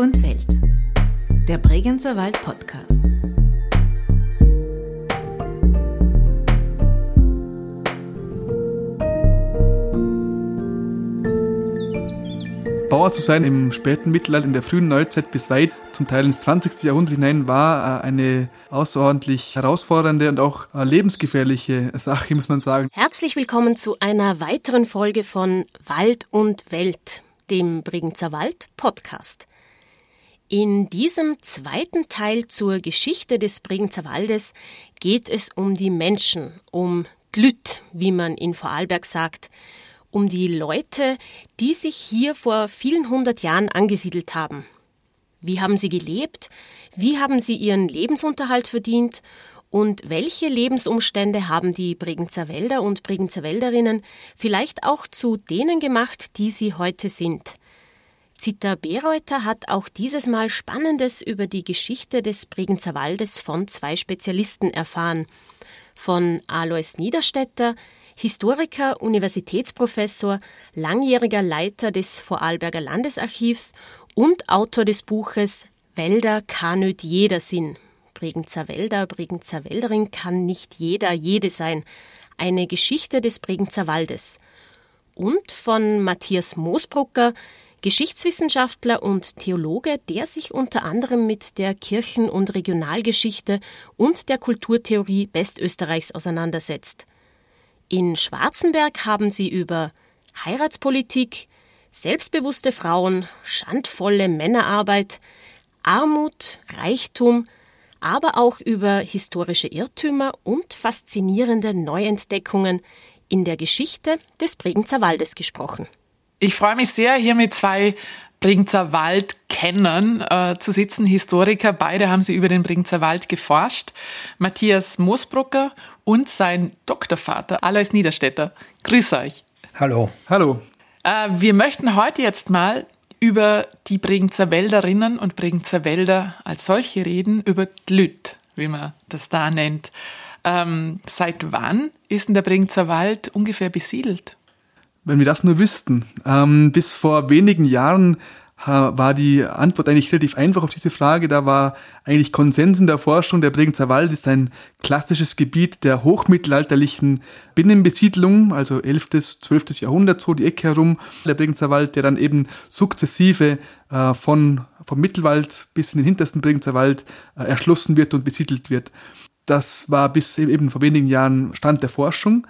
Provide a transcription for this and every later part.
und Welt. Der Bregenzer Wald Podcast. Bauer zu sein im späten Mittelalter, in der frühen Neuzeit bis weit zum Teil ins 20. Jahrhundert hinein war äh, eine außerordentlich herausfordernde und auch äh, lebensgefährliche Sache, muss man sagen. Herzlich willkommen zu einer weiteren Folge von Wald und Welt, dem Bregenzer Wald Podcast. In diesem zweiten Teil zur Geschichte des Bregenzer Waldes geht es um die Menschen, um Glüt, wie man in Vorarlberg sagt, um die Leute, die sich hier vor vielen hundert Jahren angesiedelt haben. Wie haben sie gelebt? Wie haben sie ihren Lebensunterhalt verdient? Und welche Lebensumstände haben die Bregenzer Wälder und Bregenzer Wälderinnen vielleicht auch zu denen gemacht, die sie heute sind? Zita Bereuter hat auch dieses Mal Spannendes über die Geschichte des Bregenzer Waldes von zwei Spezialisten erfahren. Von Alois Niederstetter, Historiker, Universitätsprofessor, langjähriger Leiter des Vorarlberger Landesarchivs und Autor des Buches Wälder kann nicht jeder Sinn. Bregenzer Wälder, Bregenzer Wälderin kann nicht jeder, jede sein. Eine Geschichte des Bregenzer Waldes. Und von Matthias Moosbrucker, Geschichtswissenschaftler und Theologe, der sich unter anderem mit der Kirchen- und Regionalgeschichte und der Kulturtheorie Westösterreichs auseinandersetzt. In Schwarzenberg haben sie über Heiratspolitik, selbstbewusste Frauen, schandvolle Männerarbeit, Armut, Reichtum, aber auch über historische Irrtümer und faszinierende Neuentdeckungen in der Geschichte des Bregenzer Waldes gesprochen. Ich freue mich sehr, hier mit zwei Bregenzer Wald-Kennern äh, zu sitzen, Historiker. Beide haben sie über den Bregenzer Wald geforscht. Matthias Moosbrucker und sein Doktorvater Alois Niederstetter. Grüß euch. Hallo. Hallo. Äh, wir möchten heute jetzt mal über die Bregenzer Wälderinnen und Bregenzer Wälder als solche reden, über Dlüt, wie man das da nennt. Ähm, seit wann ist denn der Bregenzer Wald ungefähr besiedelt? Wenn wir das nur wüssten. Ähm, bis vor wenigen Jahren war die Antwort eigentlich relativ einfach auf diese Frage. Da war eigentlich Konsens in der Forschung. Der Bregenzer Wald ist ein klassisches Gebiet der hochmittelalterlichen Binnenbesiedlung, also 11., 12. Jahrhundert, so die Ecke herum. Der Bregenzer Wald, der dann eben sukzessive äh, von, vom Mittelwald bis in den hintersten Bregenzer Wald äh, erschlossen wird und besiedelt wird. Das war bis eben vor wenigen Jahren Stand der Forschung.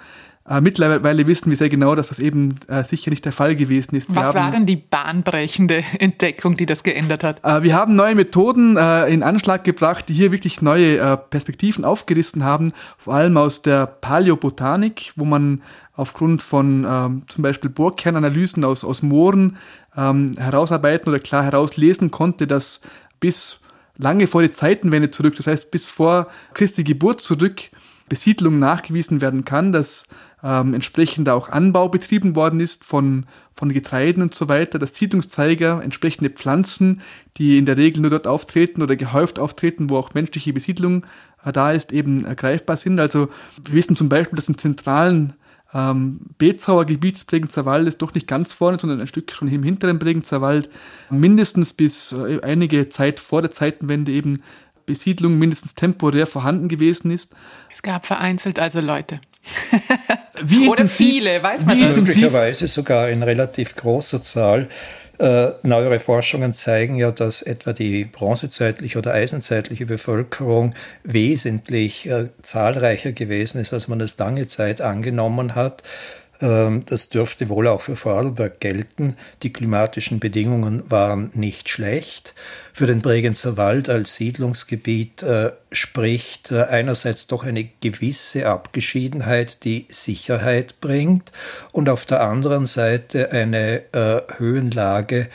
Äh, mittlerweile wissen wir sehr genau, dass das eben äh, sicher nicht der Fall gewesen ist. Wir Was war denn die bahnbrechende Entdeckung, die das geändert hat? Äh, wir haben neue Methoden äh, in Anschlag gebracht, die hier wirklich neue äh, Perspektiven aufgerissen haben, vor allem aus der Paläobotanik, wo man aufgrund von ähm, zum Beispiel Bohrkernanalysen aus, aus Mooren ähm, herausarbeiten oder klar herauslesen konnte, dass bis lange vor die Zeitenwende zurück, das heißt bis vor Christi Geburt zurück, Besiedlung nachgewiesen werden kann, dass ähm, entsprechend auch Anbau betrieben worden ist von, von Getreiden und so weiter, dass Siedlungszeiger, entsprechende Pflanzen, die in der Regel nur dort auftreten oder gehäuft auftreten, wo auch menschliche Besiedlung äh, da ist, eben ergreifbar sind. Also wir wissen zum Beispiel, dass im zentralen ähm, Beetzauer Gebiet des Bregenzer Waldes doch nicht ganz vorne, sondern ein Stück schon im hinteren Bregenzer Wald mindestens bis äh, einige Zeit vor der Zeitenwende eben Besiedlung mindestens temporär vorhanden gewesen ist. Es gab vereinzelt also Leute. wie Oder viele, weiß man das? Möglicherweise sogar in relativ großer Zahl. Äh, neuere Forschungen zeigen ja, dass etwa die bronzezeitliche oder eisenzeitliche Bevölkerung wesentlich äh, zahlreicher gewesen ist, als man es lange Zeit angenommen hat. Ähm, das dürfte wohl auch für Vorarlberg gelten. Die klimatischen Bedingungen waren nicht schlecht für den Bregenzer Wald als Siedlungsgebiet äh, spricht äh, einerseits doch eine gewisse Abgeschiedenheit, die Sicherheit bringt, und auf der anderen Seite eine äh, Höhenlage,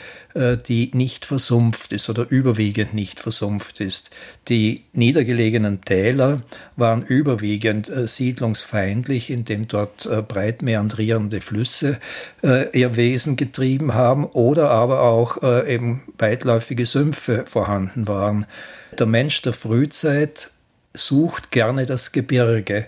die nicht versumpft ist oder überwiegend nicht versumpft ist. Die niedergelegenen Täler waren überwiegend äh, siedlungsfeindlich, indem dort äh, breit meandrierende Flüsse ihr Wesen getrieben haben oder aber auch eben weitläufige Sümpfe vorhanden waren. Der Mensch der Frühzeit sucht gerne das Gebirge.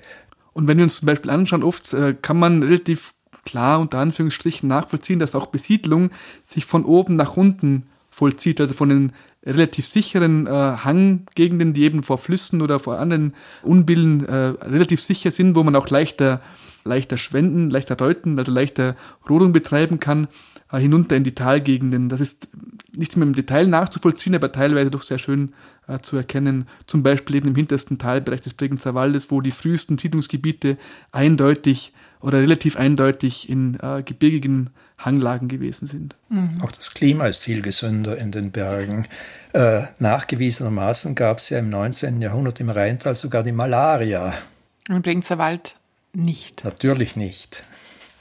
Und wenn wir uns zum Beispiel anschauen, oft äh, kann man relativ klar unter Anführungsstrichen nachvollziehen, dass auch Besiedlung sich von oben nach unten vollzieht, also von den relativ sicheren äh, Hanggegenden, die eben vor Flüssen oder vor anderen Unbillen äh, relativ sicher sind, wo man auch leichter, leichter schwenden, leichter deuten, also leichter Rodung betreiben kann, äh, hinunter in die Talgegenden. Das ist nicht mehr im Detail nachzuvollziehen, aber teilweise doch sehr schön äh, zu erkennen. Zum Beispiel eben im hintersten Teilbereich des Bregenzer Waldes, wo die frühesten Siedlungsgebiete eindeutig oder relativ eindeutig in äh, gebirgigen Hanglagen gewesen sind. Mhm. Auch das Klima ist viel gesünder in den Bergen. Äh, nachgewiesenermaßen gab es ja im 19. Jahrhundert im Rheintal sogar die Malaria. Im Bregenzer Wald nicht. Natürlich nicht.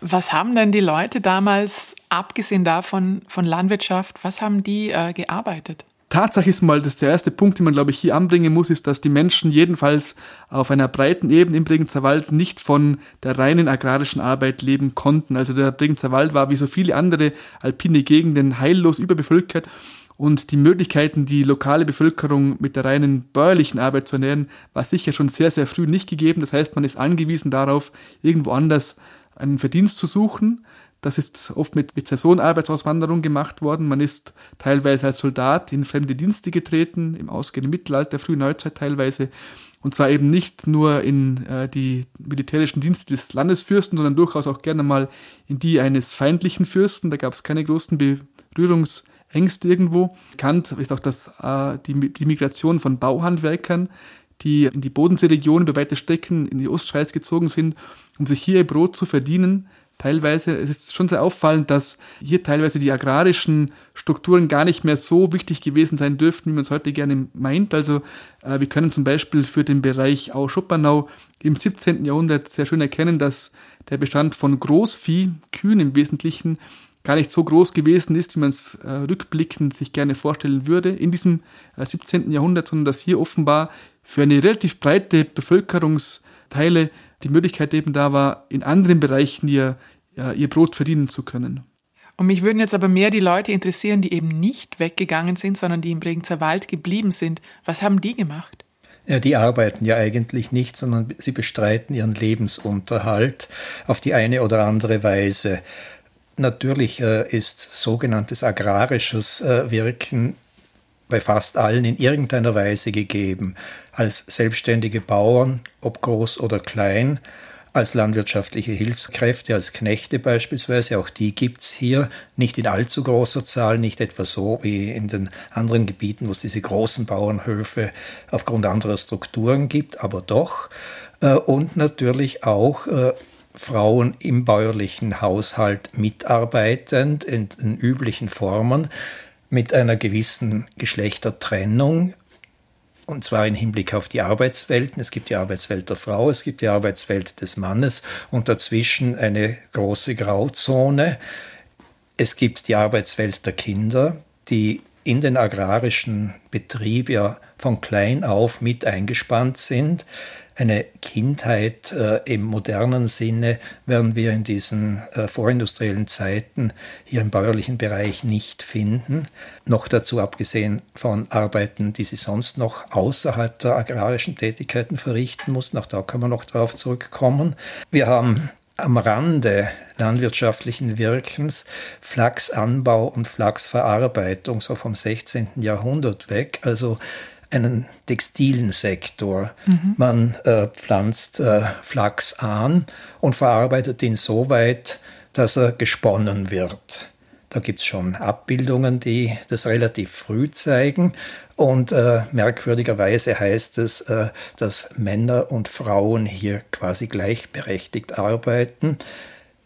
Was haben denn die Leute damals, abgesehen davon von Landwirtschaft, was haben die äh, gearbeitet? Tatsache ist mal, dass der erste Punkt, den man, glaube ich, hier anbringen muss, ist, dass die Menschen jedenfalls auf einer breiten Ebene im Bregenzer Wald nicht von der reinen agrarischen Arbeit leben konnten. Also der Bregenzer Wald war wie so viele andere alpine Gegenden heillos überbevölkert und die Möglichkeiten, die lokale Bevölkerung mit der reinen bäuerlichen Arbeit zu ernähren, war sicher schon sehr, sehr früh nicht gegeben. Das heißt, man ist angewiesen darauf, irgendwo anders einen Verdienst zu suchen. Das ist oft mit, mit Saisonarbeitsauswanderung gemacht worden. Man ist teilweise als Soldat in fremde Dienste getreten, im ausgehenden Mittelalter, frühen Neuzeit teilweise. Und zwar eben nicht nur in äh, die militärischen Dienste des Landesfürsten, sondern durchaus auch gerne mal in die eines feindlichen Fürsten. Da gab es keine großen Berührungsängste irgendwo. Bekannt ist auch das, äh, die, die Migration von Bauhandwerkern, die in die Bodenseeregion über weite Strecken in die Ostschweiz gezogen sind, um sich hier ihr Brot zu verdienen teilweise, es ist schon sehr auffallend, dass hier teilweise die agrarischen Strukturen gar nicht mehr so wichtig gewesen sein dürften, wie man es heute gerne meint. Also äh, wir können zum Beispiel für den Bereich Au-Schoppernau im 17. Jahrhundert sehr schön erkennen, dass der Bestand von Großvieh, Kühen im Wesentlichen, gar nicht so groß gewesen ist, wie man es äh, rückblickend sich gerne vorstellen würde in diesem äh, 17. Jahrhundert, sondern dass hier offenbar für eine relativ breite Bevölkerungsteile die Möglichkeit eben da war, in anderen Bereichen ihr, ihr Brot verdienen zu können. Und mich würden jetzt aber mehr die Leute interessieren, die eben nicht weggegangen sind, sondern die im Bregenzer Wald geblieben sind. Was haben die gemacht? Ja, die arbeiten ja eigentlich nicht, sondern sie bestreiten ihren Lebensunterhalt auf die eine oder andere Weise. Natürlich äh, ist sogenanntes agrarisches äh, Wirken bei fast allen in irgendeiner Weise gegeben. Als selbstständige Bauern, ob groß oder klein, als landwirtschaftliche Hilfskräfte, als Knechte beispielsweise, auch die gibt's hier, nicht in allzu großer Zahl, nicht etwa so wie in den anderen Gebieten, wo es diese großen Bauernhöfe aufgrund anderer Strukturen gibt, aber doch. Äh, und natürlich auch äh, Frauen im bäuerlichen Haushalt mitarbeitend in den üblichen Formen mit einer gewissen Geschlechtertrennung, und zwar im Hinblick auf die Arbeitswelten. Es gibt die Arbeitswelt der Frau, es gibt die Arbeitswelt des Mannes und dazwischen eine große Grauzone. Es gibt die Arbeitswelt der Kinder, die in den agrarischen Betrieb ja von klein auf mit eingespannt sind eine Kindheit äh, im modernen Sinne werden wir in diesen äh, vorindustriellen Zeiten hier im bäuerlichen Bereich nicht finden. Noch dazu abgesehen von Arbeiten, die sie sonst noch außerhalb der agrarischen Tätigkeiten verrichten mussten. Auch da können wir noch darauf zurückkommen. Wir haben am Rande landwirtschaftlichen Wirkens Flachsanbau und Flachsverarbeitung so vom 16. Jahrhundert weg. Also einen textilen Sektor. Mhm. Man äh, pflanzt äh, Flachs an und verarbeitet ihn so weit, dass er gesponnen wird. Da gibt es schon Abbildungen, die das relativ früh zeigen. Und äh, merkwürdigerweise heißt es, äh, dass Männer und Frauen hier quasi gleichberechtigt arbeiten.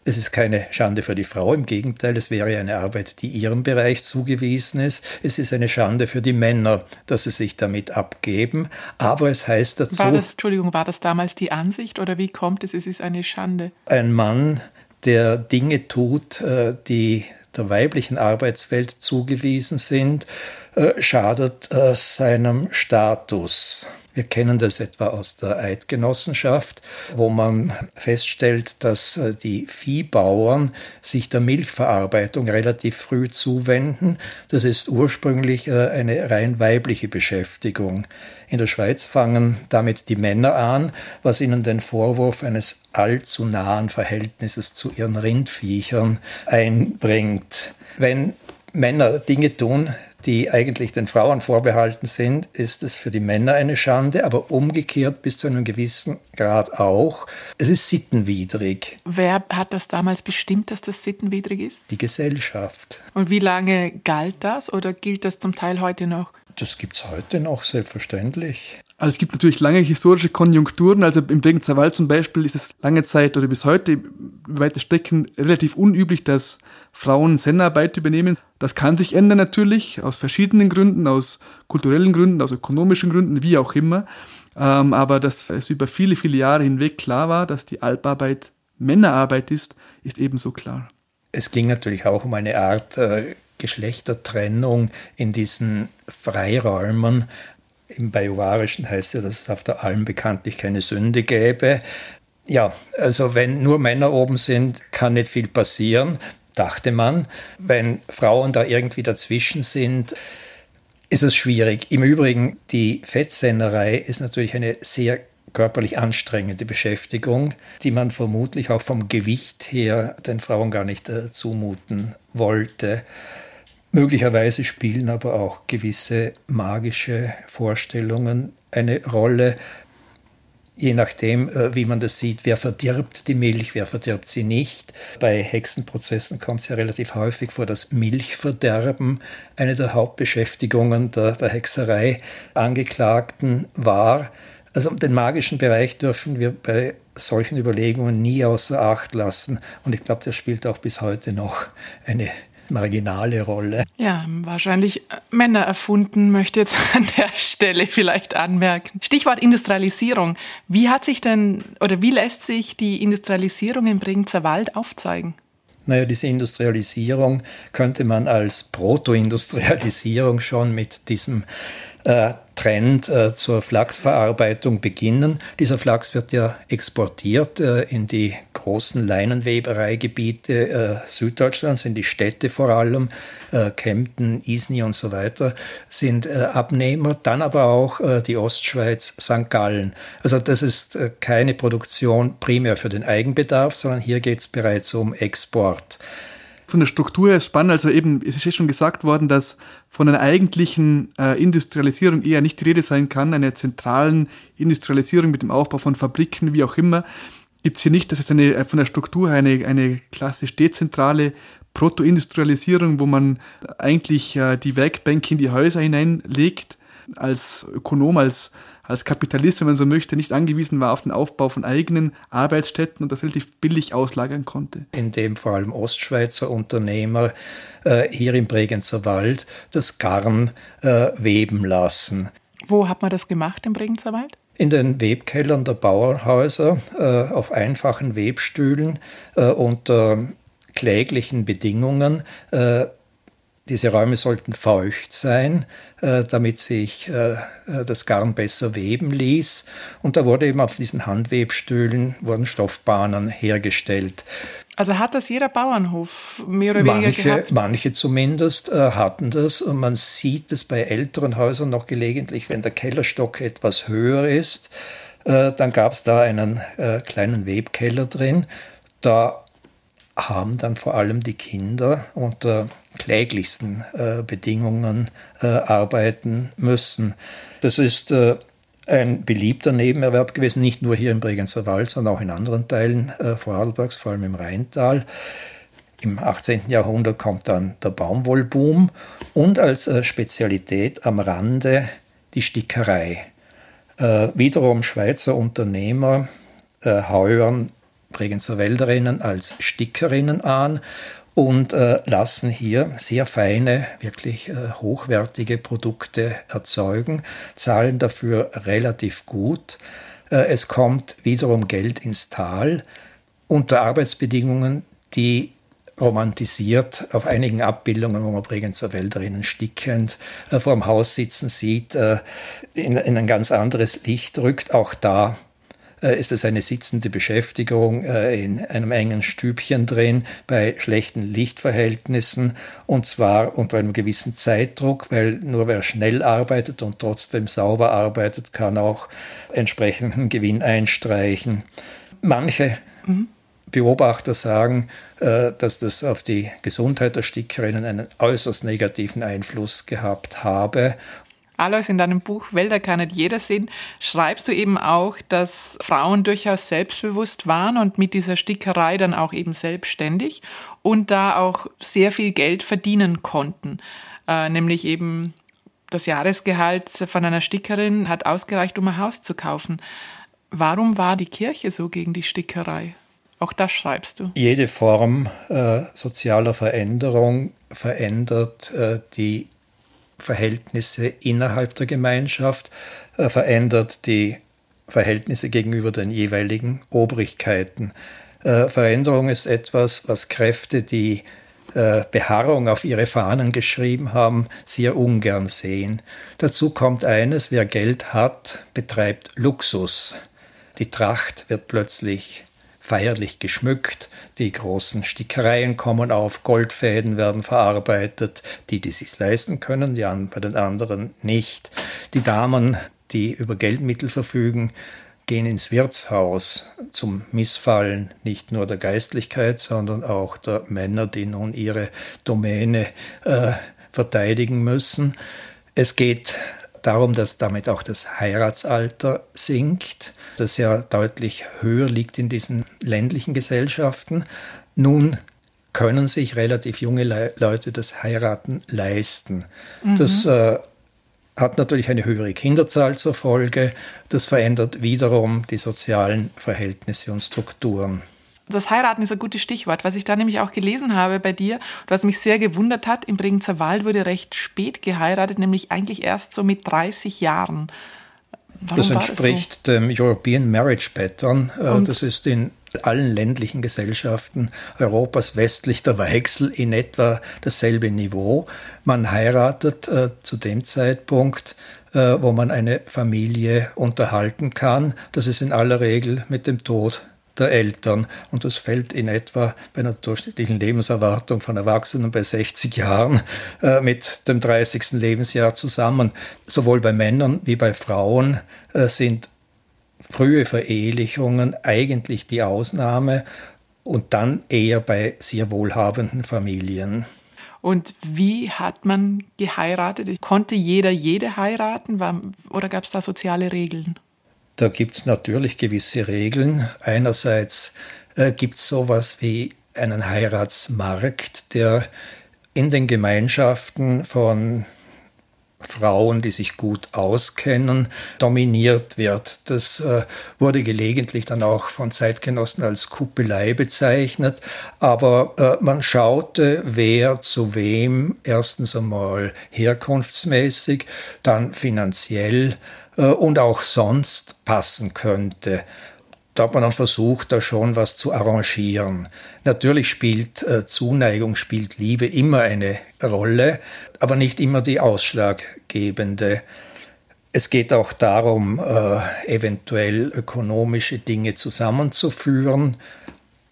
Es ist keine Schande für die Frau, im Gegenteil, es wäre eine Arbeit, die ihrem Bereich zugewiesen ist. Es ist eine Schande für die Männer, dass sie sich damit abgeben. Aber es heißt dazu. War das, Entschuldigung, war das damals die Ansicht oder wie kommt es? Es ist eine Schande. Ein Mann, der Dinge tut, äh, die der weiblichen Arbeitswelt zugewiesen sind, äh, schadet äh, seinem Status. Wir kennen das etwa aus der Eidgenossenschaft, wo man feststellt, dass äh, die Viehbauern sich der Milchverarbeitung relativ früh zuwenden. Das ist ursprünglich äh, eine rein weibliche Beschäftigung. In der Schweiz fangen damit die Männer an, was ihnen den Vorwurf eines allzu nahen Verhältnisses zu ihren Rindviechern einbringt. Wenn Männer Dinge tun, die eigentlich den Frauen vorbehalten sind, ist es für die Männer eine Schande, aber umgekehrt bis zu einem gewissen Grad auch. Es ist sittenwidrig. Wer hat das damals bestimmt, dass das sittenwidrig ist? Die Gesellschaft. Und wie lange galt das oder gilt das zum Teil heute noch? Das gibt es heute noch, selbstverständlich. Also es gibt natürlich lange historische Konjunkturen. Also im Bregenzer Wald zum Beispiel ist es lange Zeit oder bis heute weite Strecken relativ unüblich, dass Frauen Sennarbeit übernehmen. Das kann sich ändern natürlich aus verschiedenen Gründen, aus kulturellen Gründen, aus ökonomischen Gründen, wie auch immer. Ähm, aber dass es über viele, viele Jahre hinweg klar war, dass die Alparbeit Männerarbeit ist, ist ebenso klar. Es ging natürlich auch um eine Art äh, Geschlechtertrennung in diesen Freiräumen. Im Bajuwarischen heißt ja, dass es auf der Alm bekanntlich keine Sünde gäbe. Ja, also wenn nur Männer oben sind, kann nicht viel passieren, dachte man. Wenn Frauen da irgendwie dazwischen sind, ist es schwierig. Im Übrigen, die Fettsennerei ist natürlich eine sehr körperlich anstrengende Beschäftigung, die man vermutlich auch vom Gewicht her den Frauen gar nicht äh, zumuten wollte. Möglicherweise spielen aber auch gewisse magische Vorstellungen eine Rolle, je nachdem, äh, wie man das sieht, wer verdirbt die Milch, wer verdirbt sie nicht. Bei Hexenprozessen kommt es ja relativ häufig vor, dass Milchverderben eine der Hauptbeschäftigungen der, der Hexerei Angeklagten war. Also den magischen Bereich dürfen wir bei solchen Überlegungen nie außer Acht lassen. Und ich glaube, der spielt auch bis heute noch eine marginale Rolle. Ja, wahrscheinlich Männer erfunden, möchte jetzt an der Stelle vielleicht anmerken. Stichwort Industrialisierung. Wie hat sich denn oder wie lässt sich die Industrialisierung im Bregenzer Wald aufzeigen? Naja, diese Industrialisierung könnte man als Proto-Industrialisierung schon mit diesem äh, Trend äh, zur Flachsverarbeitung beginnen. Dieser Flachs wird ja exportiert äh, in die großen Leinenwebereigebiete äh, Süddeutschlands, in die Städte vor allem, äh, Kempten, Isny und so weiter, sind äh, Abnehmer, dann aber auch äh, die Ostschweiz, St. Gallen. Also das ist keine Produktion primär für den Eigenbedarf, sondern hier geht es bereits um Export von der Struktur her ist spannend. Also eben, es ist ja schon gesagt worden, dass von einer eigentlichen äh, Industrialisierung eher nicht die Rede sein kann, einer zentralen Industrialisierung mit dem Aufbau von Fabriken, wie auch immer. Gibt es hier nicht, das ist eine, äh, von der Struktur her eine, eine klassisch dezentrale Protoindustrialisierung, wo man eigentlich äh, die Werkbänke in die Häuser hineinlegt, als Ökonom, als als Kapitalist, wenn man so möchte, nicht angewiesen war auf den Aufbau von eigenen Arbeitsstätten und das relativ billig auslagern konnte. In dem vor allem Ostschweizer Unternehmer äh, hier im Bregenzer Wald das Garn äh, weben lassen. Wo hat man das gemacht im Bregenzer Wald? in den Webkellern der Bauernhäuser äh, auf einfachen Webstühlen äh, unter kläglichen Bedingungen äh, diese Räume sollten feucht sein, äh, damit sich äh, äh, das Garn besser weben ließ. Und da wurde eben auf diesen Handwebstühlen wurden Stoffbahnen hergestellt. Also hat das jeder Bauernhof mehr oder manche, weniger gehabt? Manche zumindest äh, hatten das. Und man sieht es bei älteren Häusern noch gelegentlich, wenn der Kellerstock etwas höher ist. Äh, dann gab es da einen äh, kleinen Webkeller drin. Da haben dann vor allem die Kinder unter kläglichsten äh, Bedingungen äh, arbeiten müssen. Das ist äh, ein beliebter Nebenerwerb gewesen, nicht nur hier im Bregenzer Wald, sondern auch in anderen Teilen äh, Vorarlbergs, vor allem im Rheintal. Im 18. Jahrhundert kommt dann der Baumwollboom und als äh, Spezialität am Rande die Stickerei. Äh, wiederum Schweizer Unternehmer heuern Bregenzer Wälderinnen als Stickerinnen an und äh, lassen hier sehr feine, wirklich äh, hochwertige Produkte erzeugen, zahlen dafür relativ gut. Äh, es kommt wiederum Geld ins Tal unter Arbeitsbedingungen, die romantisiert auf einigen Abbildungen, wo man Bregenzer Wälderinnen stickend äh, vor dem Haus sitzen sieht, äh, in, in ein ganz anderes Licht rückt. Auch da ist es eine sitzende Beschäftigung äh, in einem engen Stübchen drin bei schlechten Lichtverhältnissen und zwar unter einem gewissen Zeitdruck, weil nur wer schnell arbeitet und trotzdem sauber arbeitet, kann auch entsprechenden Gewinn einstreichen. Manche mhm. Beobachter sagen, äh, dass das auf die Gesundheit der Stickerinnen einen äußerst negativen Einfluss gehabt habe. Alois, in deinem Buch Wälder kann nicht jeder sehen, schreibst du eben auch, dass Frauen durchaus selbstbewusst waren und mit dieser Stickerei dann auch eben selbstständig und da auch sehr viel Geld verdienen konnten. Äh, nämlich eben das Jahresgehalt von einer Stickerin hat ausgereicht, um ein Haus zu kaufen. Warum war die Kirche so gegen die Stickerei? Auch das schreibst du. Jede Form äh, sozialer Veränderung verändert äh, die Verhältnisse innerhalb der Gemeinschaft, äh, verändert die Verhältnisse gegenüber den jeweiligen Obrigkeiten. Äh, Veränderung ist etwas, was Kräfte, die äh, Beharrung auf ihre Fahnen geschrieben haben, sehr ungern sehen. Dazu kommt eines, wer Geld hat, betreibt Luxus. Die Tracht wird plötzlich feierlich geschmückt, die großen Stickereien kommen auf, Goldfäden werden verarbeitet, die, die sich leisten können, die bei den anderen nicht. Die Damen, die über Geldmittel verfügen, gehen ins Wirtshaus zum Missfallen nicht nur der Geistlichkeit, sondern auch der Männer, die nun ihre Domäne äh, verteidigen müssen. Es geht darum, dass damit auch das Heiratsalter sinkt, das ja deutlich höher liegt in diesen ländlichen Gesellschaften. Nun können sich relativ junge Le Leute das Heiraten leisten. Mhm. Das äh, hat natürlich eine höhere Kinderzahl zur Folge. Das verändert wiederum die sozialen Verhältnisse und Strukturen. Das Heiraten ist ein gutes Stichwort, was ich da nämlich auch gelesen habe bei dir, was mich sehr gewundert hat. Im Bregenzer Wald wurde recht spät geheiratet, nämlich eigentlich erst so mit 30 Jahren. Warum das entspricht das so? dem European Marriage Pattern. Äh, Und? Das ist in allen ländlichen Gesellschaften Europas westlich der Weichsel in etwa dasselbe Niveau. Man heiratet äh, zu dem Zeitpunkt, äh, wo man eine Familie unterhalten kann. Das ist in aller Regel mit dem Tod der Eltern. Und das fällt in etwa bei einer durchschnittlichen Lebenserwartung von Erwachsenen bei 60 Jahren äh, mit dem 30. Lebensjahr zusammen. Sowohl bei Männern wie bei Frauen äh, sind frühe Verehelichungen eigentlich die Ausnahme und dann eher bei sehr wohlhabenden Familien. Und wie hat man geheiratet? Konnte jeder jede heiraten oder gab es da soziale Regeln? Da gibt es natürlich gewisse Regeln. Einerseits äh, gibt es sowas wie einen Heiratsmarkt, der in den Gemeinschaften von Frauen, die sich gut auskennen, dominiert wird. Das äh, wurde gelegentlich dann auch von Zeitgenossen als Kuppelei bezeichnet, aber äh, man schaute, wer zu wem erstens einmal herkunftsmäßig, dann finanziell und auch sonst passen könnte. Da hat man dann versucht, da schon was zu arrangieren. Natürlich spielt äh, Zuneigung, spielt Liebe immer eine Rolle, aber nicht immer die ausschlaggebende. Es geht auch darum, äh, eventuell ökonomische Dinge zusammenzuführen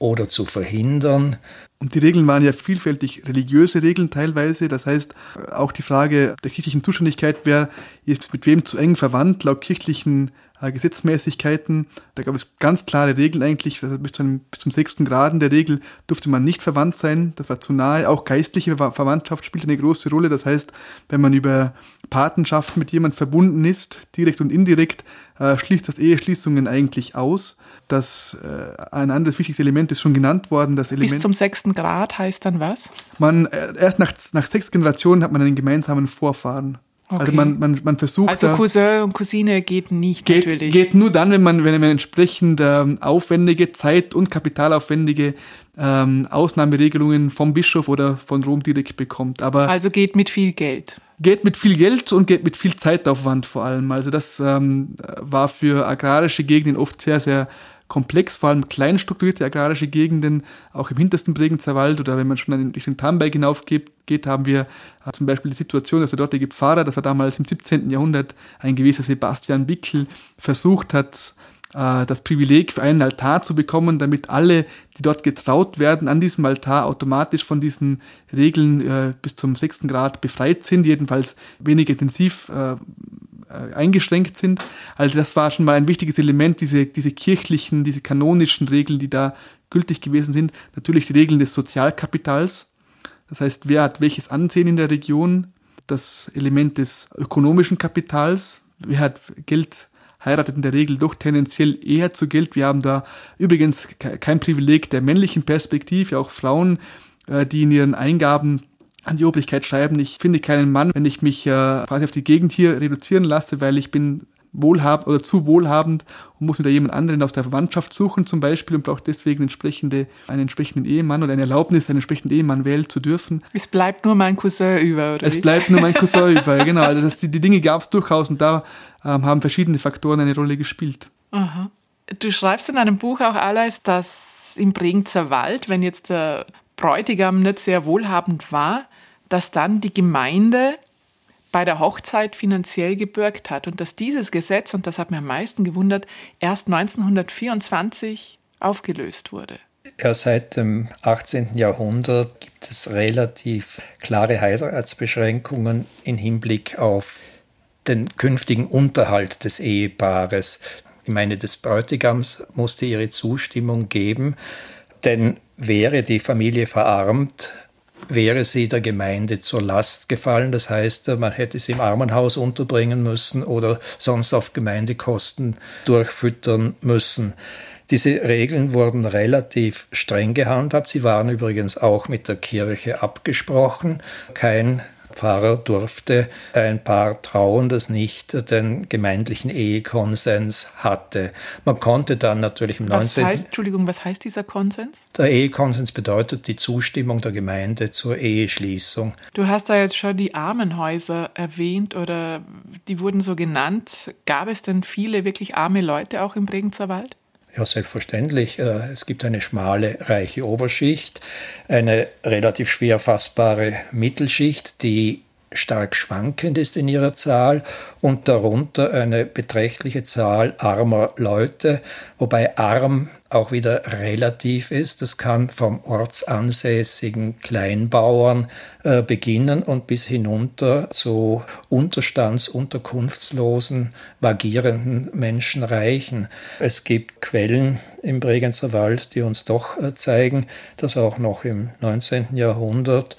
oder zu verhindern. Und die Regeln waren ja vielfältig religiöse Regeln teilweise. Das heißt, auch die Frage der kirchlichen Zuständigkeit, wer ist mit wem zu eng verwandt, laut kirchlichen äh, Gesetzmäßigkeiten. Da gab es ganz klare Regeln eigentlich. Also bis, zum, bis zum sechsten Grad in der Regel durfte man nicht verwandt sein. Das war zu nahe. Auch geistliche Verwandtschaft spielt eine große Rolle. Das heißt, wenn man über Patenschaft mit jemand verbunden ist, direkt und indirekt, äh, schließt das Eheschließungen eigentlich aus das äh, ein anderes wichtiges Element ist schon genannt worden. Das Element, Bis zum sechsten Grad heißt dann was? Man, äh, erst nach, nach sechs Generationen hat man einen gemeinsamen Vorfahren. Also okay. Also man, man, man versucht. Also Cousin und Cousine geht nicht geht, natürlich. Geht nur dann, wenn man, wenn man entsprechend ähm, aufwendige, Zeit- und kapitalaufwendige ähm, Ausnahmeregelungen vom Bischof oder von Rom direkt bekommt. Aber also geht mit viel Geld. Geht mit viel Geld und geht mit viel Zeitaufwand vor allem. Also das ähm, war für agrarische Gegenden oft sehr, sehr komplex, vor allem klein strukturierte agrarische Gegenden, auch im hintersten Bregenzer Wald oder wenn man schon in Richtung Tamberg hinaufgeht, geht, haben wir äh, zum Beispiel die Situation, dass der dortige Pfarrer, das war damals im 17. Jahrhundert ein gewisser Sebastian Bickel, versucht hat, äh, das Privileg für einen Altar zu bekommen, damit alle, die dort getraut werden, an diesem Altar automatisch von diesen Regeln äh, bis zum sechsten Grad befreit sind, jedenfalls weniger intensiv äh, eingeschränkt sind. Also das war schon mal ein wichtiges Element, diese, diese kirchlichen, diese kanonischen Regeln, die da gültig gewesen sind. Natürlich die Regeln des Sozialkapitals. Das heißt, wer hat welches Ansehen in der Region? Das Element des ökonomischen Kapitals. Wer hat Geld heiratet in der Regel doch tendenziell eher zu Geld. Wir haben da übrigens kein Privileg der männlichen Perspektive. Auch Frauen, äh, die in ihren Eingaben an die Obrigkeit schreiben, ich finde keinen Mann, wenn ich mich äh, quasi auf die Gegend hier reduzieren lasse, weil ich bin wohlhabend oder zu wohlhabend und muss mir da jemand anderen aus der Verwandtschaft suchen zum Beispiel und braucht deswegen entsprechende, einen entsprechenden Ehemann oder eine Erlaubnis, einen entsprechenden Ehemann wählen zu dürfen. Es bleibt nur mein Cousin über, oder? Es wie? bleibt nur mein Cousin über, genau. Also das, die, die Dinge gab es durchaus und da ähm, haben verschiedene Faktoren eine Rolle gespielt. Aha. Du schreibst in einem Buch auch alles, dass im Bregenzer Wald, wenn jetzt der Bräutigam nicht sehr wohlhabend war, dass dann die Gemeinde bei der Hochzeit finanziell gebürgt hat und dass dieses Gesetz, und das hat mir am meisten gewundert, erst 1924 aufgelöst wurde. Ja, seit dem 18. Jahrhundert gibt es relativ klare Heiratsbeschränkungen im Hinblick auf den künftigen Unterhalt des Ehepaares. Ich meine, des Bräutigams musste ihre Zustimmung geben, denn wäre die Familie verarmt, wäre sie der Gemeinde zur Last gefallen. Das heißt, man hätte sie im Armenhaus unterbringen müssen oder sonst auf Gemeindekosten durchfüttern müssen. Diese Regeln wurden relativ streng gehandhabt. Sie waren übrigens auch mit der Kirche abgesprochen. Kein Pfarrer durfte ein Paar trauen, das nicht den gemeindlichen Ehekonsens hatte. Man konnte dann natürlich im was 19. Heißt, Entschuldigung, was heißt dieser Konsens? Der Ehekonsens bedeutet die Zustimmung der Gemeinde zur Eheschließung. Du hast da jetzt schon die Armenhäuser erwähnt oder die wurden so genannt. Gab es denn viele wirklich arme Leute auch im Bregenzer Wald? Ja, selbstverständlich. Äh, es gibt eine schmale, reiche Oberschicht, eine relativ schwer fassbare Mittelschicht, die stark schwankend ist in ihrer Zahl und darunter eine beträchtliche Zahl armer Leute, wobei arm auch wieder relativ ist. Das kann vom ortsansässigen Kleinbauern äh, beginnen und bis hinunter zu Unterstands-, Unterkunftslosen, vagierenden Menschen reichen. Es gibt Quellen im Bregenzer Wald, die uns doch äh, zeigen, dass auch noch im 19. Jahrhundert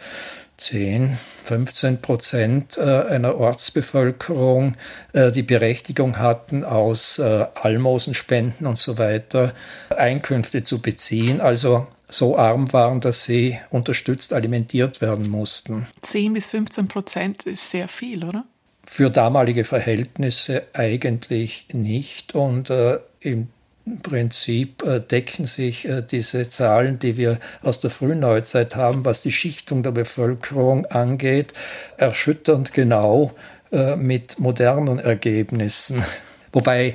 10, 15 Prozent äh, einer Ortsbevölkerung äh, die Berechtigung hatten, aus äh, Almosenspenden und so weiter Einkünfte zu beziehen. Also so arm waren, dass sie unterstützt alimentiert werden mussten. 10 bis 15 Prozent ist sehr viel, oder? Für damalige Verhältnisse eigentlich nicht. Und äh, im im Prinzip äh, decken sich äh, diese Zahlen, die wir aus der frühen Neuzeit haben, was die Schichtung der Bevölkerung angeht, erschütternd genau äh, mit modernen Ergebnissen. Wobei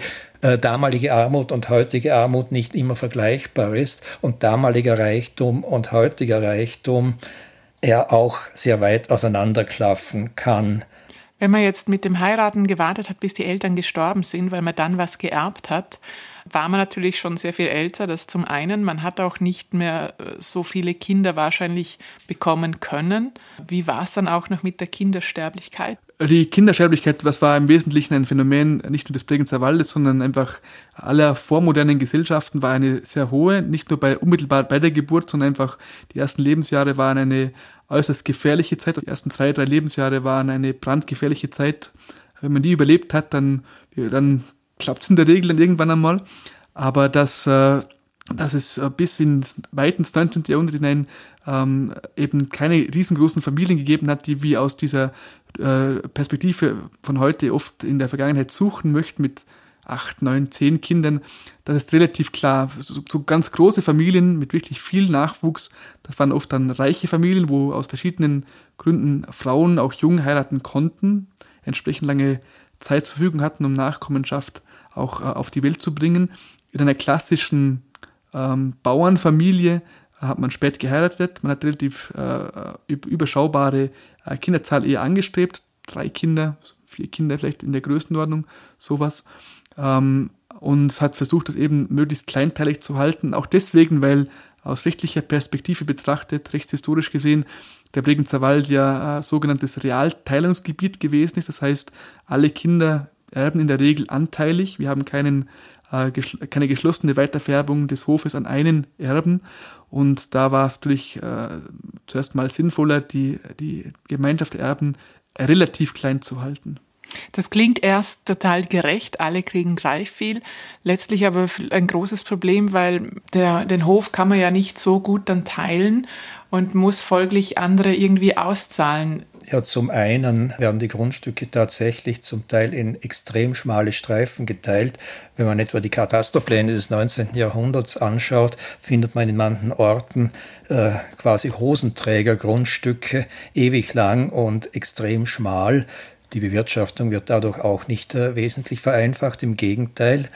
damalige Armut und heutige Armut nicht immer vergleichbar ist und damaliger Reichtum und heutiger Reichtum er auch sehr weit auseinanderklaffen kann. Wenn man jetzt mit dem Heiraten gewartet hat, bis die Eltern gestorben sind, weil man dann was geerbt hat, war man natürlich schon sehr viel älter. Das zum einen. Man hat auch nicht mehr äh, so viele Kinder wahrscheinlich bekommen können. Wie war es dann auch noch mit der Kindersterblichkeit? Die Kindersterblichkeit, was war im Wesentlichen ein Phänomen nicht nur des Bregenzer Waldes, sondern einfach aller vormodernen Gesellschaften war eine sehr hohe, nicht nur bei unmittelbar bei der Geburt, sondern einfach die ersten Lebensjahre waren eine äußerst gefährliche Zeit. Die ersten zwei, drei Lebensjahre waren eine brandgefährliche Zeit. Wenn man die überlebt hat, dann, dann klappt es in der Regel dann irgendwann einmal. Aber dass, äh, dass es äh, bis ins weit ins 19. Jahrhundert hinein ähm, eben keine riesengroßen Familien gegeben hat, die wie aus dieser äh, Perspektive von heute oft in der Vergangenheit suchen möchten mit acht, neun, zehn Kindern, das ist relativ klar. So, so, ganz große Familien mit wirklich viel Nachwuchs, das waren oft dann reiche Familien, wo aus verschiedenen Gründen Frauen auch jung heiraten konnten, entsprechend lange Zeit zur Verfügung hatten, um Nachkommenschaft auch äh, auf die Welt zu bringen. In einer klassischen ähm, Bauernfamilie äh, hat man spät geheiratet, man hat relativ äh, überschaubare äh, Kinderzahl eher angestrebt, drei Kinder, vier Kinder vielleicht in der Größenordnung, sowas. Ähm, und hat versucht, das eben möglichst kleinteilig zu halten, auch deswegen, weil aus rechtlicher Perspektive betrachtet, rechtshistorisch gesehen, der Bregenzer Wald ja äh, sogenanntes Realteilungsgebiet gewesen ist. Das heißt, alle Kinder erben in der Regel anteilig. Wir haben keinen, äh, keine geschlossene Weiterfärbung des Hofes an einen Erben. Und da war es natürlich äh, zuerst mal sinnvoller, die, die Gemeinschaft der Erben relativ klein zu halten. Das klingt erst total gerecht, alle kriegen gleich viel. Letztlich aber ein großes Problem, weil der, den Hof kann man ja nicht so gut dann teilen und muss folglich andere irgendwie auszahlen. Ja, zum einen werden die Grundstücke tatsächlich zum Teil in extrem schmale Streifen geteilt. Wenn man etwa die Katasterpläne des 19. Jahrhunderts anschaut, findet man in manchen Orten äh, quasi Hosenträgergrundstücke, ewig lang und extrem schmal. Die Bewirtschaftung wird dadurch auch nicht äh, wesentlich vereinfacht, im Gegenteil.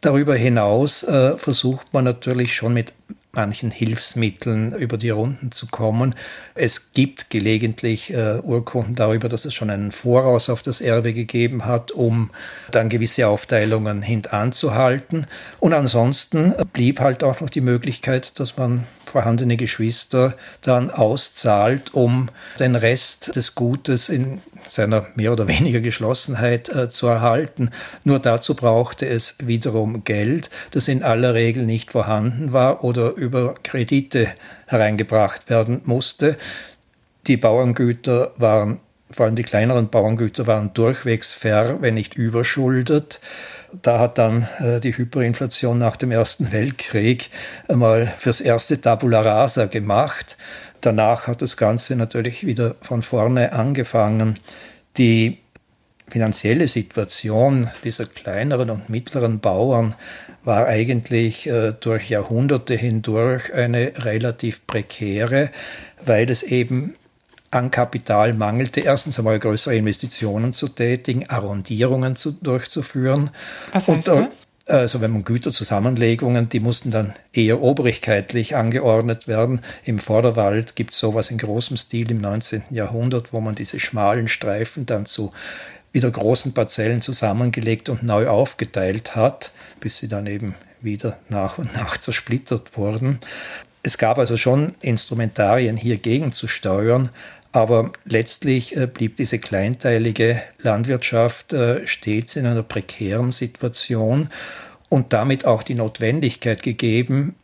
Darüber hinaus äh, versucht man natürlich schon mit manchen Hilfsmitteln über die Runden zu kommen. Es gibt gelegentlich äh, Urkunden darüber, dass es schon einen Voraus auf das Erbe gegeben hat, um dann gewisse Aufteilungen hintanzuhalten. Und ansonsten blieb halt auch noch die Möglichkeit, dass man vorhandene Geschwister dann auszahlt, um den Rest des Gutes in seiner mehr oder weniger Geschlossenheit äh, zu erhalten. Nur dazu brauchte es wiederum Geld, das in aller Regel nicht vorhanden war oder über Kredite hereingebracht werden musste. Die Bauerngüter waren, vor allem die kleineren Bauerngüter waren durchwegs ver, wenn nicht überschuldet. Da hat dann äh, die Hyperinflation nach dem Ersten Weltkrieg einmal fürs erste Tabula Rasa gemacht. Danach hat das Ganze natürlich wieder von vorne angefangen. Die finanzielle Situation dieser kleineren und mittleren Bauern war eigentlich äh, durch Jahrhunderte hindurch eine relativ prekäre, weil es eben an Kapital mangelte, erstens einmal größere Investitionen zu tätigen, Arrondierungen zu, durchzuführen. Was heißt und, das? Also wenn man Güterzusammenlegungen, die mussten dann eher obrigkeitlich angeordnet werden. Im Vorderwald gibt es sowas in großem Stil im 19. Jahrhundert, wo man diese schmalen Streifen dann zu wieder großen Parzellen zusammengelegt und neu aufgeteilt hat, bis sie dann eben wieder nach und nach zersplittert wurden. Es gab also schon Instrumentarien hier gegenzusteuern, aber letztlich äh, blieb diese kleinteilige Landwirtschaft äh, stets in einer prekären Situation und damit auch die Notwendigkeit gegeben,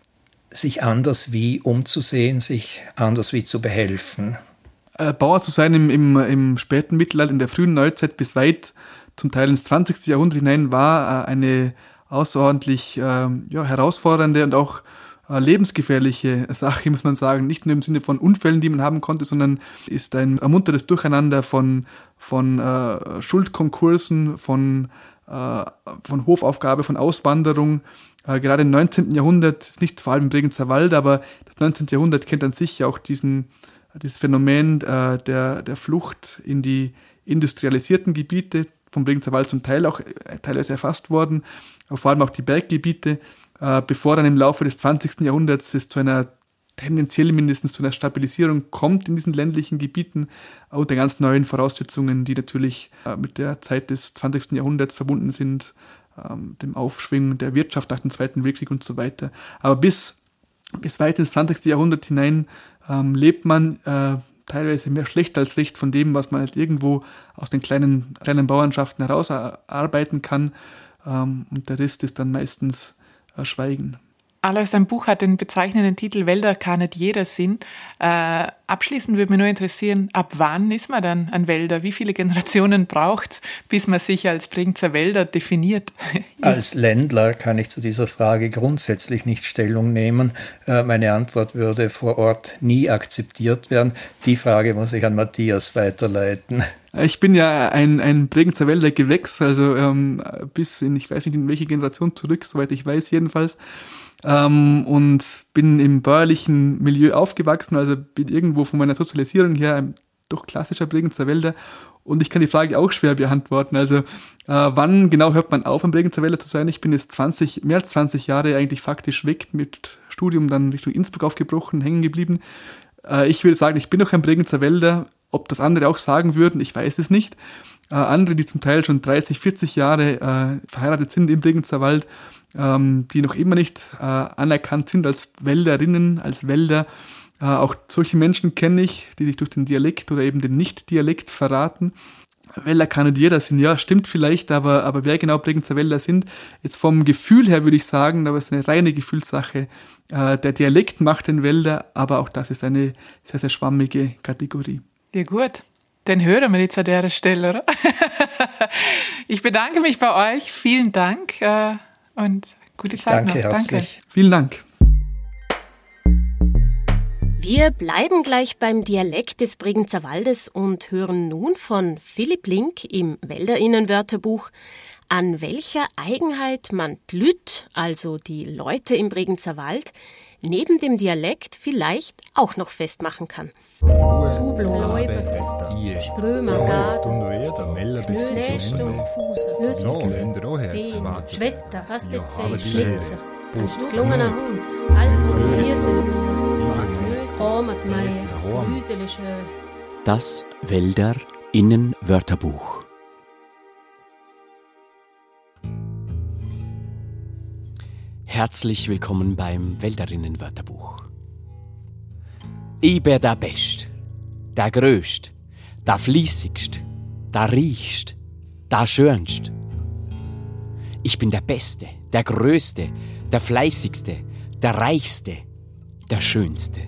sich anders wie umzusehen, sich anders wie zu behelfen. Äh, Bauer zu sein im, im, im späten Mittelalter, in der frühen Neuzeit bis weit zum Teil ins 20. Jahrhundert hinein, war eine außerordentlich ähm, ja, herausfordernde und auch lebensgefährliche Sache, muss man sagen. Nicht nur im Sinne von Unfällen, die man haben konnte, sondern ist ein ermuntertes Durcheinander von, von äh, Schuldkonkursen, von, äh, von Hofaufgabe, von Auswanderung. Äh, gerade im 19. Jahrhundert, ist nicht vor allem Bregenzer Wald, aber das 19. Jahrhundert kennt an sich ja auch diesen, dieses Phänomen äh, der, der Flucht in die industrialisierten Gebiete, vom Bregenzer Wald zum Teil auch äh, teilweise erfasst worden, aber vor allem auch die Berggebiete, äh, bevor dann im Laufe des 20. Jahrhunderts es zu einer tendenziell mindestens zu einer Stabilisierung kommt in diesen ländlichen Gebieten unter ganz neuen Voraussetzungen, die natürlich äh, mit der Zeit des 20. Jahrhunderts verbunden sind, ähm, dem Aufschwung der Wirtschaft nach dem Zweiten Weltkrieg und so weiter. Aber bis, bis weit ins 20. Jahrhundert hinein ähm, lebt man äh, teilweise mehr schlecht als recht von dem, was man halt irgendwo aus den kleinen, kleinen Bauernschaften herausarbeiten kann. Ähm, und der Rest ist dann meistens Schweigen. Alois, dein Buch hat den bezeichnenden Titel Wälder kann nicht jeder Sinn. Äh, abschließend würde mich nur interessieren, ab wann ist man dann ein Wälder? Wie viele Generationen braucht es, bis man sich als Bringzer Wälder definiert? als Ländler kann ich zu dieser Frage grundsätzlich nicht Stellung nehmen. Äh, meine Antwort würde vor Ort nie akzeptiert werden. Die Frage muss ich an Matthias weiterleiten. Ich bin ja ein, ein Bregenzer Wälder Gewächs, also ähm, bis in, ich weiß nicht in welche Generation zurück, soweit ich weiß jedenfalls. Ähm, und bin im bäuerlichen Milieu aufgewachsen, also bin irgendwo von meiner Sozialisierung her ein doch klassischer Bregenzer Wälder. Und ich kann die Frage auch schwer beantworten. Also äh, wann genau hört man auf, am Bregenzer Wälder zu sein? Ich bin jetzt 20, mehr als 20 Jahre eigentlich faktisch weg, mit Studium dann Richtung Innsbruck aufgebrochen, hängen geblieben. Äh, ich würde sagen, ich bin noch ein Bregenzer Wälder ob das andere auch sagen würden, ich weiß es nicht. Äh, andere, die zum Teil schon 30, 40 Jahre äh, verheiratet sind im Bregenzer Wald, ähm, die noch immer nicht äh, anerkannt sind als Wälderinnen, als Wälder. Äh, auch solche Menschen kenne ich, die sich durch den Dialekt oder eben den Nicht-Dialekt verraten. Wälder Kanadierer sind. Ja, stimmt vielleicht, aber, aber wer genau Bregenzer Wälder sind, jetzt vom Gefühl her würde ich sagen, aber es ist eine reine Gefühlssache. Äh, der Dialekt macht den Wälder, aber auch das ist eine sehr, sehr schwammige Kategorie. Ja, gut. Den hören wir jetzt an der Stelle, oder? ich bedanke mich bei euch. Vielen Dank äh, und gute ich Zeit danke noch. Herzlich. Danke. Vielen Dank. Wir bleiben gleich beim Dialekt des Bregenzer Waldes und hören nun von Philipp Link im Wälderinnenwörterbuch, an welcher Eigenheit man Lüt, also die Leute im Bregenzer Wald, neben dem Dialekt vielleicht auch noch festmachen kann. Sprömer, Gard, Knöstung, Lützel, Feen, Schwetter, Hastezei, Schlitzer, Gelungener Hund, Alpen, Hirsel, Das Wälder Innenwörterbuch. Herzlich willkommen beim Wälderinnenwörterbuch. Ich bin der Best, der Größt, der Fließigst, der Riechst, der Schönst. Ich bin der Beste, der Größte, der Fleißigste, der Reichste, der Schönste.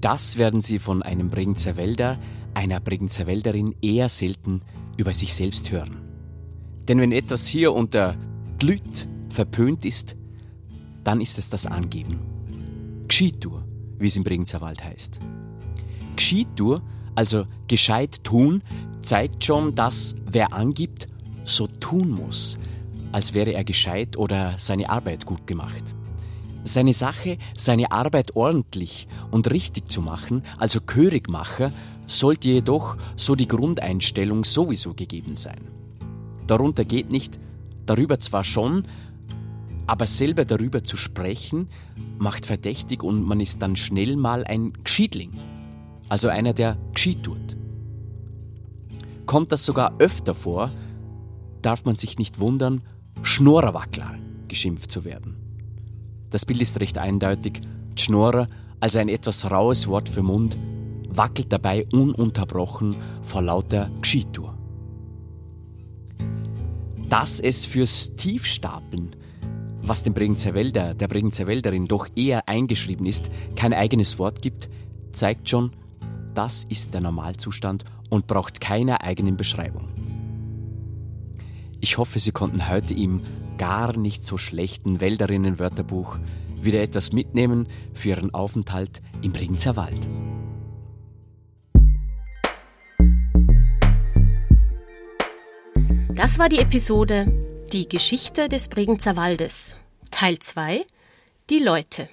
Das werden Sie von einem Bregenzer Wälder, einer Bregenzer Wälderin eher selten über sich selbst hören. Denn wenn etwas hier unter Glüt verpönt ist, dann ist es das Angeben. Gschitur, wie es im Bregenzer Wald heißt. Gschitur, also gescheit tun, zeigt schon, dass wer angibt, so tun muss, als wäre er gescheit oder seine Arbeit gut gemacht. Seine Sache, seine Arbeit ordentlich und richtig zu machen, also Körigmacher, sollte jedoch so die Grundeinstellung sowieso gegeben sein. Darunter geht nicht, darüber zwar schon, aber selber darüber zu sprechen, macht verdächtig und man ist dann schnell mal ein Gschiedling, also einer, der Gschied tut. Kommt das sogar öfter vor, darf man sich nicht wundern, Schnorerwackler geschimpft zu werden. Das Bild ist recht eindeutig. Schnorrer, also ein etwas raues Wort für Mund, wackelt dabei ununterbrochen vor lauter Gschitur. Dass es fürs Tiefstapeln was dem Bregenzer Wälder, der Bregenzer Wälderin doch eher eingeschrieben ist, kein eigenes Wort gibt, zeigt schon, das ist der Normalzustand und braucht keine eigenen Beschreibung. Ich hoffe, Sie konnten heute im gar nicht so schlechten Wälderinnen-Wörterbuch wieder etwas mitnehmen für Ihren Aufenthalt im Bregenzer Wald. Das war die Episode Die Geschichte des Bregenzer Waldes, Teil 2 Die Leute.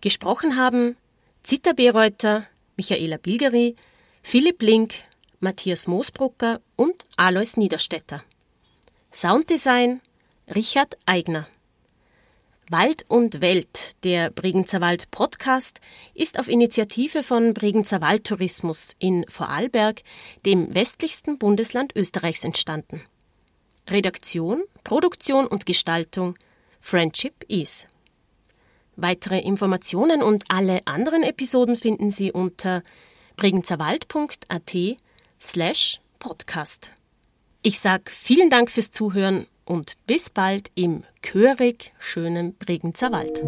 Gesprochen haben Zita Bereuter, Michaela Bilgeri, Philipp Link, Matthias Moosbrucker und Alois Niederstetter. Sounddesign Richard Eigner. Wald und Welt, der Bregenzer Wald Podcast, ist auf Initiative von Bregenzer Waldtourismus in Vorarlberg, dem westlichsten Bundesland Österreichs, entstanden. Redaktion, Produktion und Gestaltung Friendship Is. Weitere Informationen und alle anderen Episoden finden Sie unter bregenzerwald.at slash podcast. Ich sage vielen Dank fürs Zuhören und bis bald im chörig schönen Bregenzer Wald.